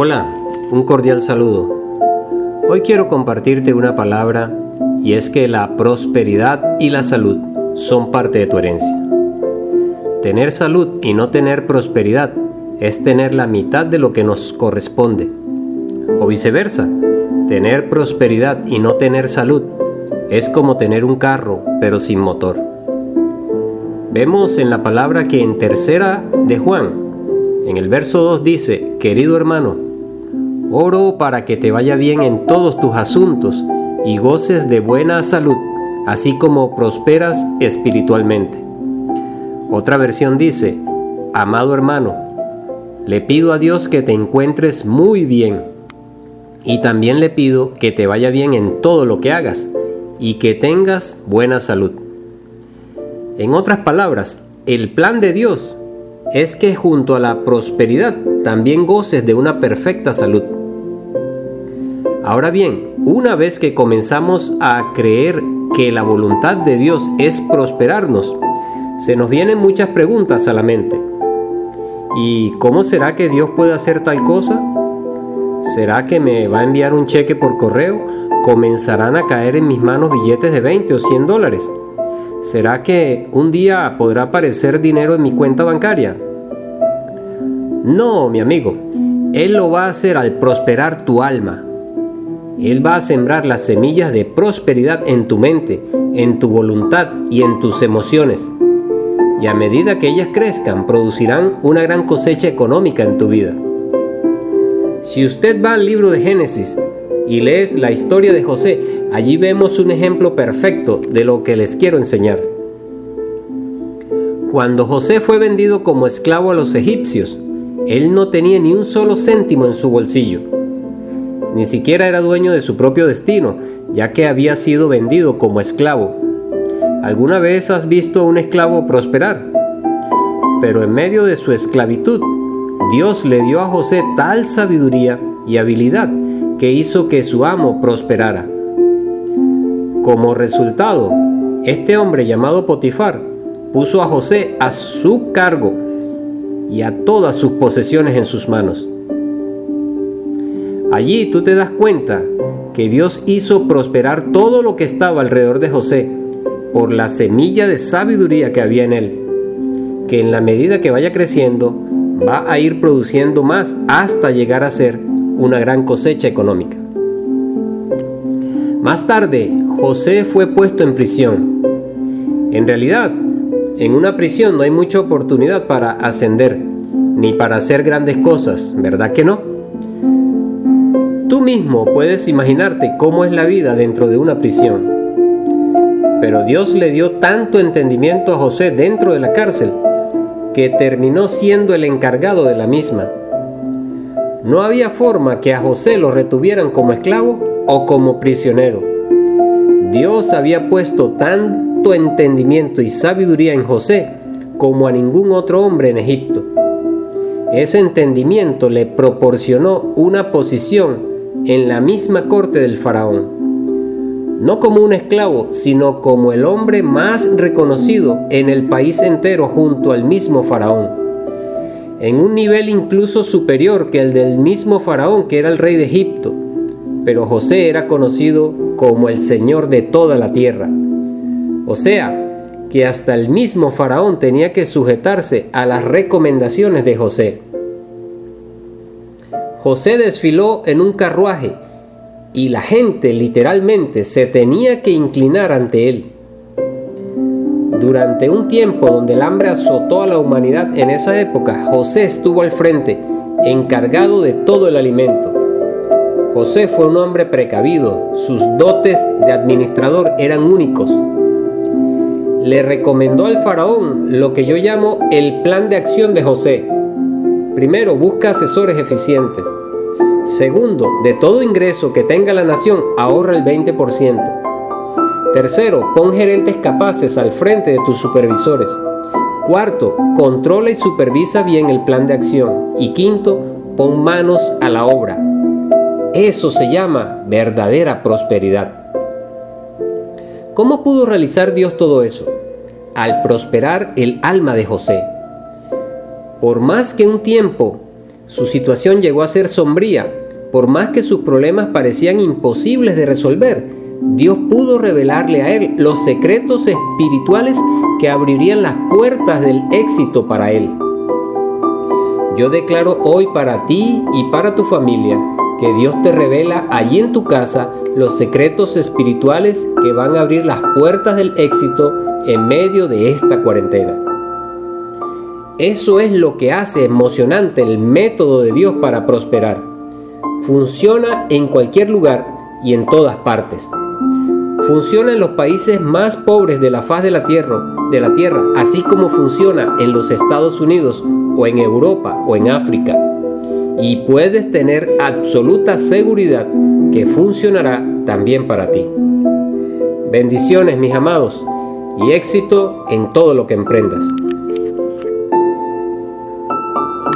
Hola, un cordial saludo. Hoy quiero compartirte una palabra y es que la prosperidad y la salud son parte de tu herencia. Tener salud y no tener prosperidad es tener la mitad de lo que nos corresponde. O viceversa, tener prosperidad y no tener salud es como tener un carro pero sin motor. Vemos en la palabra que en tercera de Juan en el verso 2 dice, querido hermano, oro para que te vaya bien en todos tus asuntos y goces de buena salud, así como prosperas espiritualmente. Otra versión dice, amado hermano, le pido a Dios que te encuentres muy bien y también le pido que te vaya bien en todo lo que hagas y que tengas buena salud. En otras palabras, el plan de Dios es que junto a la prosperidad también goces de una perfecta salud. Ahora bien, una vez que comenzamos a creer que la voluntad de Dios es prosperarnos, se nos vienen muchas preguntas a la mente. ¿Y cómo será que Dios puede hacer tal cosa? ¿Será que me va a enviar un cheque por correo? ¿Comenzarán a caer en mis manos billetes de 20 o 100 dólares? ¿Será que un día podrá aparecer dinero en mi cuenta bancaria? No, mi amigo, Él lo va a hacer al prosperar tu alma. Él va a sembrar las semillas de prosperidad en tu mente, en tu voluntad y en tus emociones. Y a medida que ellas crezcan, producirán una gran cosecha económica en tu vida. Si usted va al libro de Génesis y lees la historia de José, allí vemos un ejemplo perfecto de lo que les quiero enseñar. Cuando José fue vendido como esclavo a los egipcios, él no tenía ni un solo céntimo en su bolsillo. Ni siquiera era dueño de su propio destino, ya que había sido vendido como esclavo. ¿Alguna vez has visto a un esclavo prosperar? Pero en medio de su esclavitud, Dios le dio a José tal sabiduría y habilidad que hizo que su amo prosperara. Como resultado, este hombre llamado Potifar puso a José a su cargo y a todas sus posesiones en sus manos. Allí tú te das cuenta que Dios hizo prosperar todo lo que estaba alrededor de José por la semilla de sabiduría que había en él, que en la medida que vaya creciendo va a ir produciendo más hasta llegar a ser una gran cosecha económica. Más tarde, José fue puesto en prisión. En realidad, en una prisión no hay mucha oportunidad para ascender, ni para hacer grandes cosas, ¿verdad que no? Tú mismo puedes imaginarte cómo es la vida dentro de una prisión. Pero Dios le dio tanto entendimiento a José dentro de la cárcel que terminó siendo el encargado de la misma. No había forma que a José lo retuvieran como esclavo o como prisionero. Dios había puesto tanto entendimiento y sabiduría en José como a ningún otro hombre en Egipto. Ese entendimiento le proporcionó una posición en la misma corte del faraón. No como un esclavo, sino como el hombre más reconocido en el país entero junto al mismo faraón en un nivel incluso superior que el del mismo faraón que era el rey de Egipto, pero José era conocido como el Señor de toda la tierra. O sea, que hasta el mismo faraón tenía que sujetarse a las recomendaciones de José. José desfiló en un carruaje y la gente literalmente se tenía que inclinar ante él. Durante un tiempo donde el hambre azotó a la humanidad en esa época, José estuvo al frente, encargado de todo el alimento. José fue un hombre precavido, sus dotes de administrador eran únicos. Le recomendó al faraón lo que yo llamo el plan de acción de José. Primero, busca asesores eficientes. Segundo, de todo ingreso que tenga la nación, ahorra el 20%. Tercero, pon gerentes capaces al frente de tus supervisores. Cuarto, controla y supervisa bien el plan de acción. Y quinto, pon manos a la obra. Eso se llama verdadera prosperidad. ¿Cómo pudo realizar Dios todo eso? Al prosperar el alma de José. Por más que un tiempo Su situación llegó a ser sombría. Por más que sus problemas parecían imposibles de resolver, Dios pudo revelarle a él los secretos espirituales que abrirían las puertas del éxito para él. Yo declaro hoy para ti y para tu familia que Dios te revela allí en tu casa los secretos espirituales que van a abrir las puertas del éxito en medio de esta cuarentena. Eso es lo que hace emocionante el método de Dios para prosperar. Funciona en cualquier lugar y en todas partes. Funciona en los países más pobres de la faz de la tierra, de la tierra, así como funciona en los Estados Unidos o en Europa o en África. Y puedes tener absoluta seguridad que funcionará también para ti. Bendiciones mis amados y éxito en todo lo que emprendas.